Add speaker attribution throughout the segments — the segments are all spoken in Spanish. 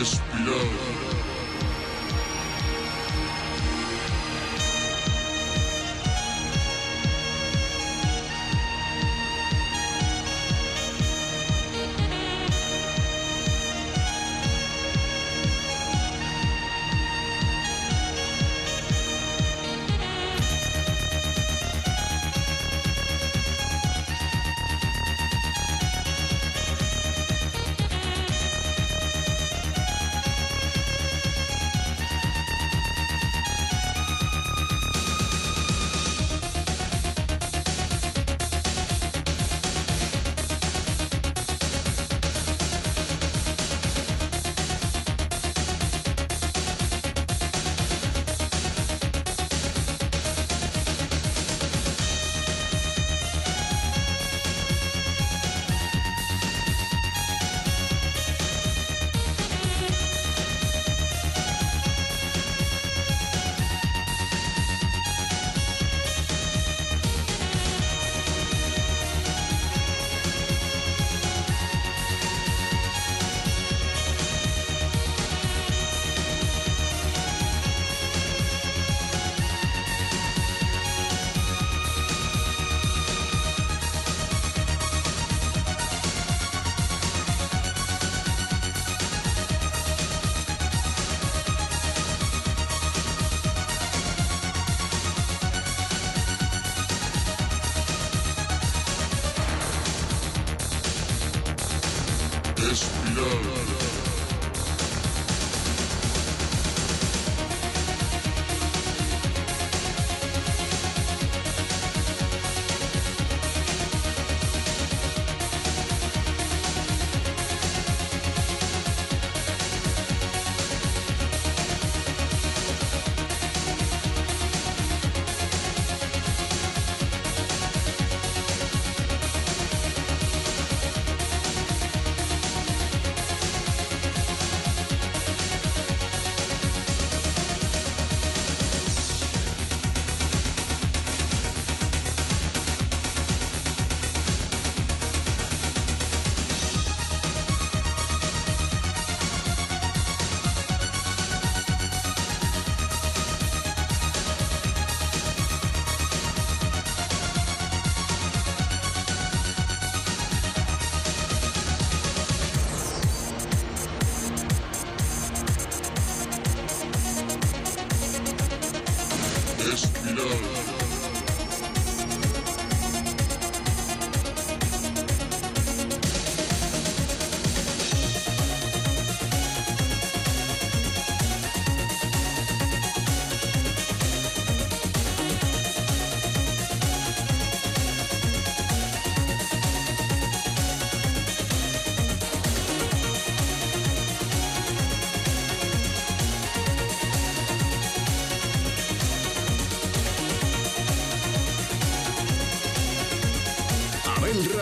Speaker 1: Espiral.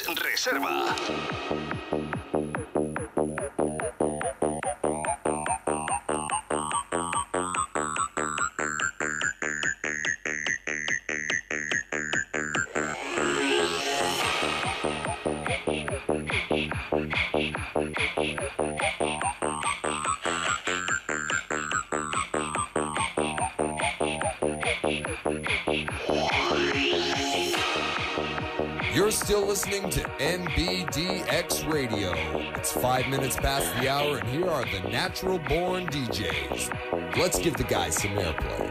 Speaker 2: Reserva.
Speaker 3: NBDX Radio. It's five minutes past the hour, and here are the natural born DJs. Let's give the guys some airplay.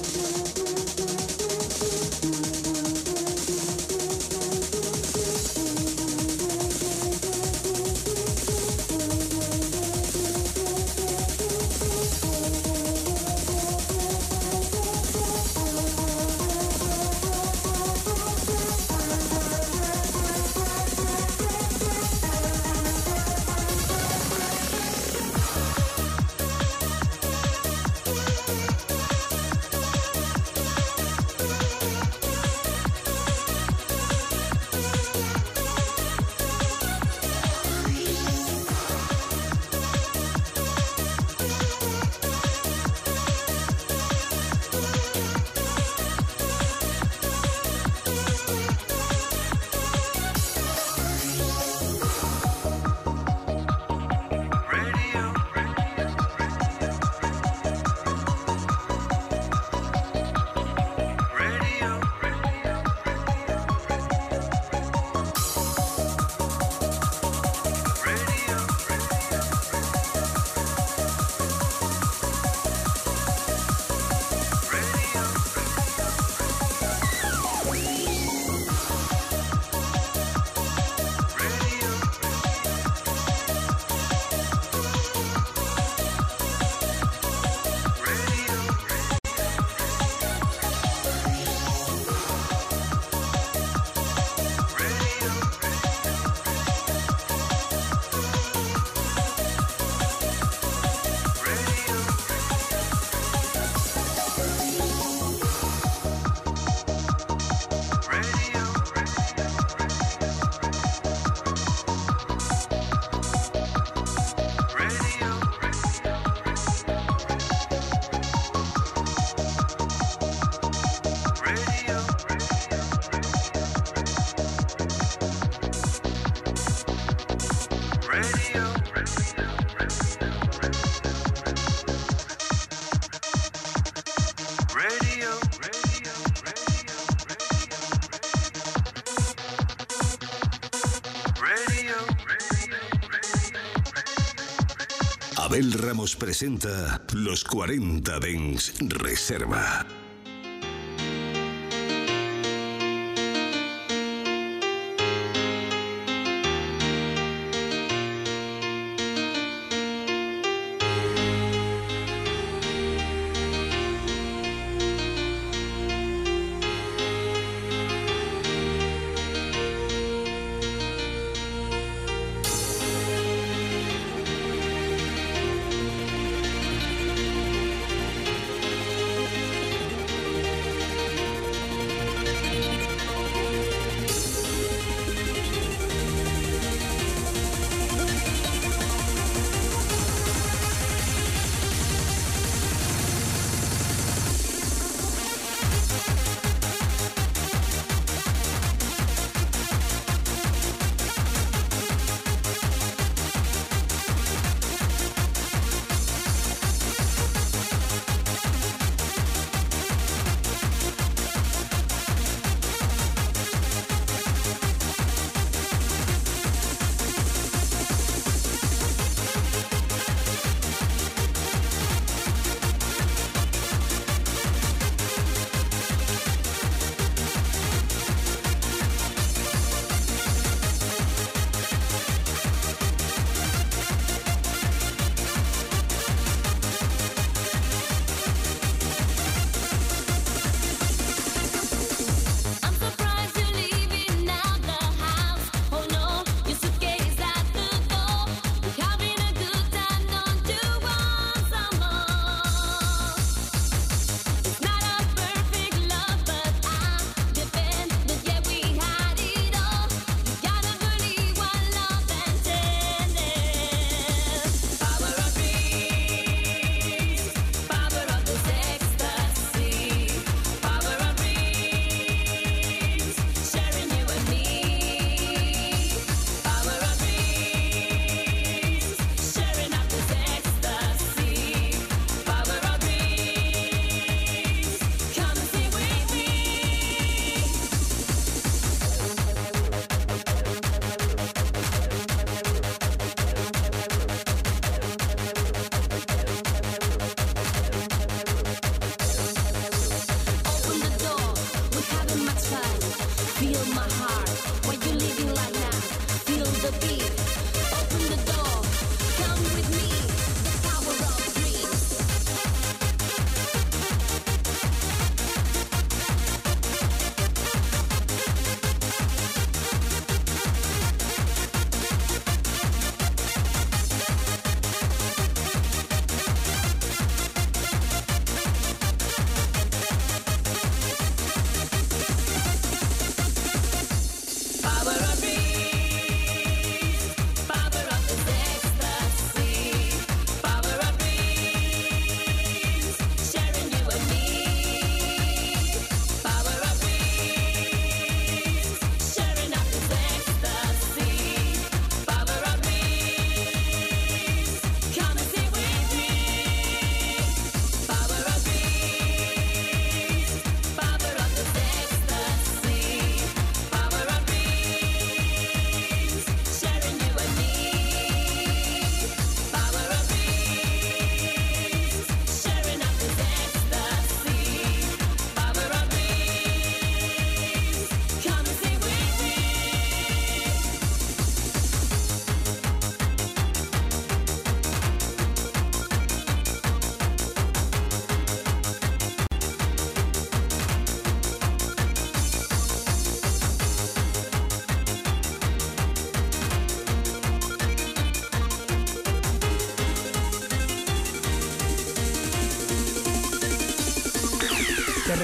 Speaker 2: Abel Ramos presenta Los 40 Dens Reserva.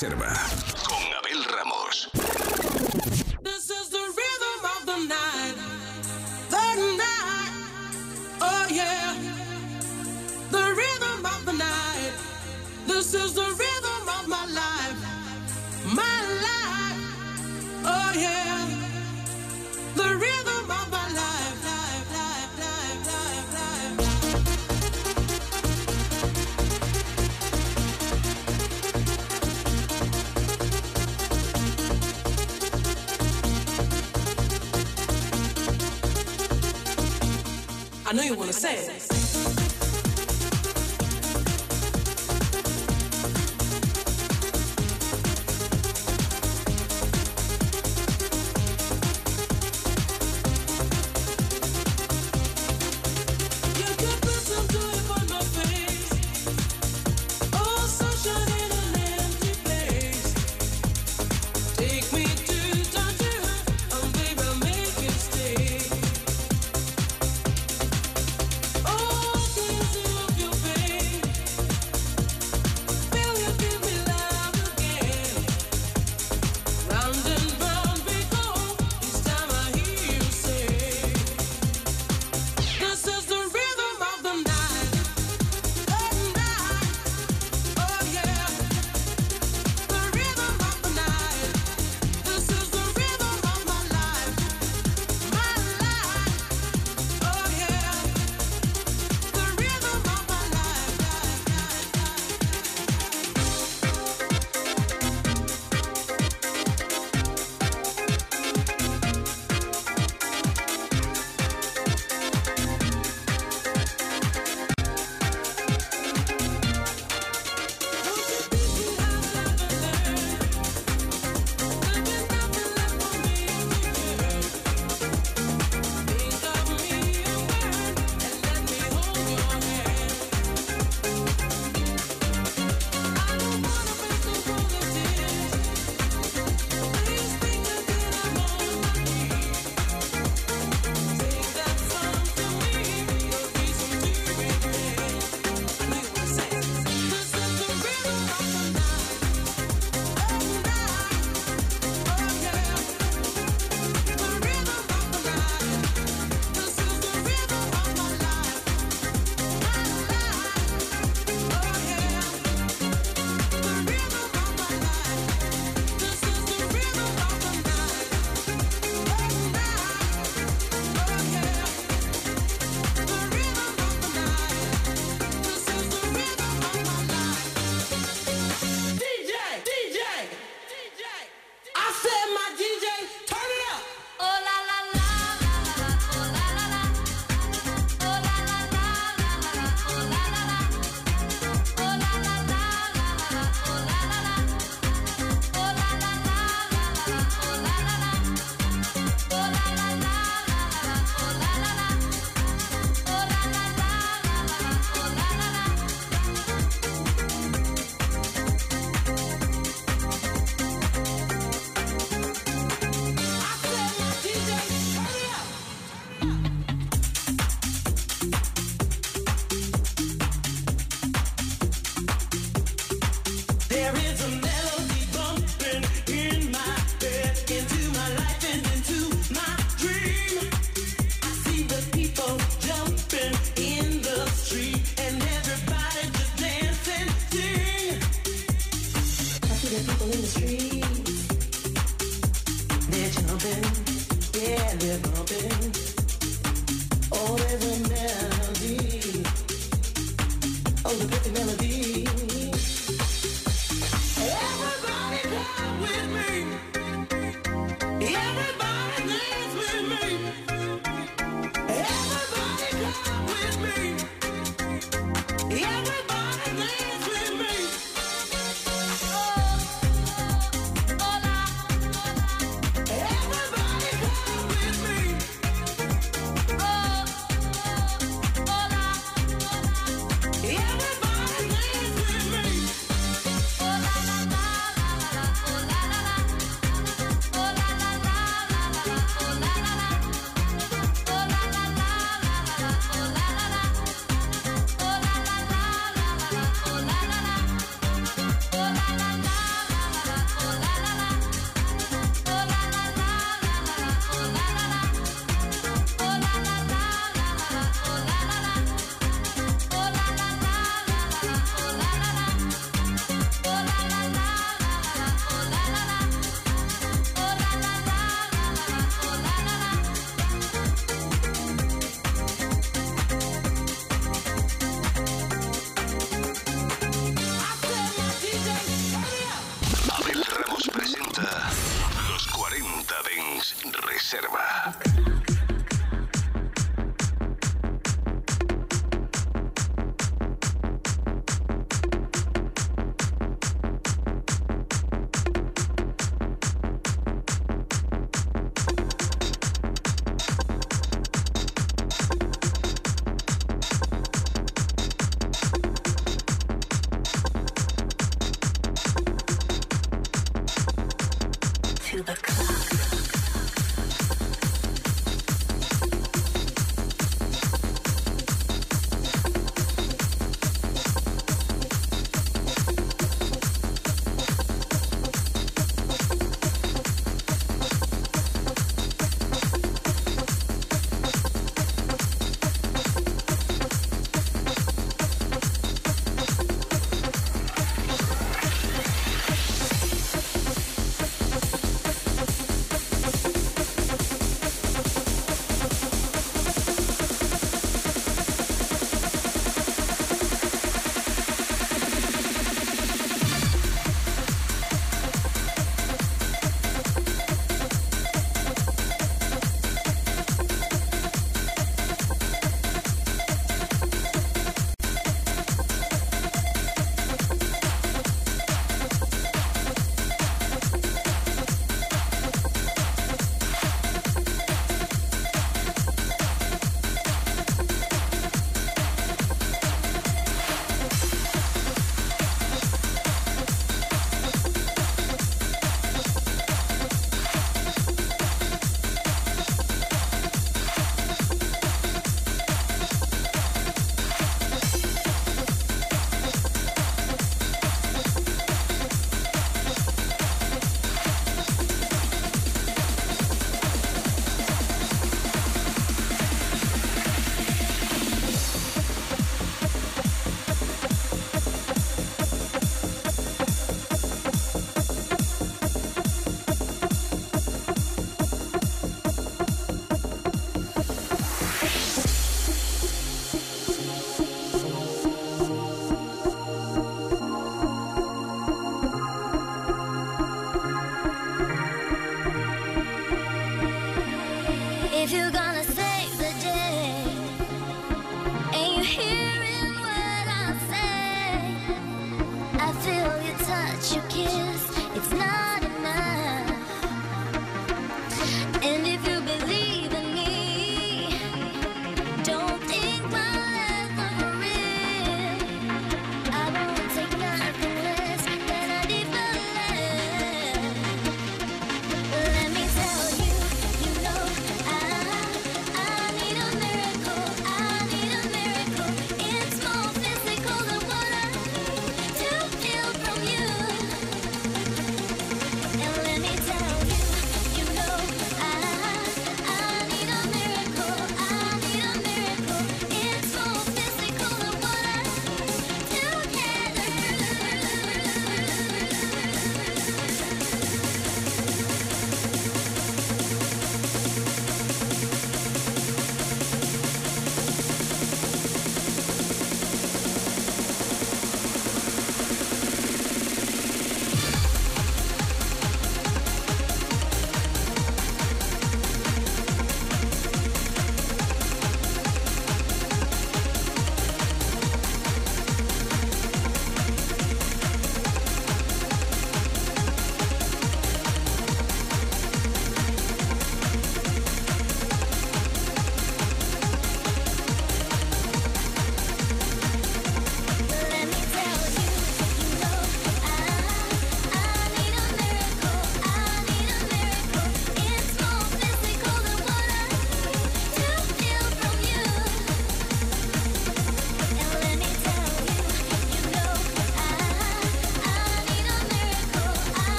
Speaker 2: Reserva.
Speaker 4: Say.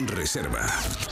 Speaker 2: Reserva.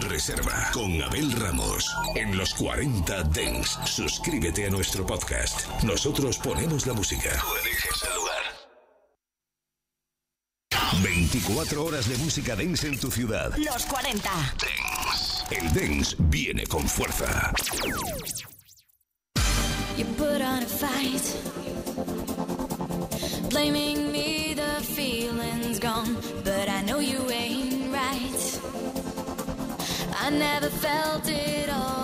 Speaker 2: Reserva con Abel Ramos. En los 40 Dens, suscríbete a nuestro podcast. Nosotros ponemos la música. Tú eliges el lugar. 24 horas de música dance en tu ciudad.
Speaker 5: Los 40.
Speaker 2: El dance viene con fuerza.
Speaker 6: You put on a fight, never felt it all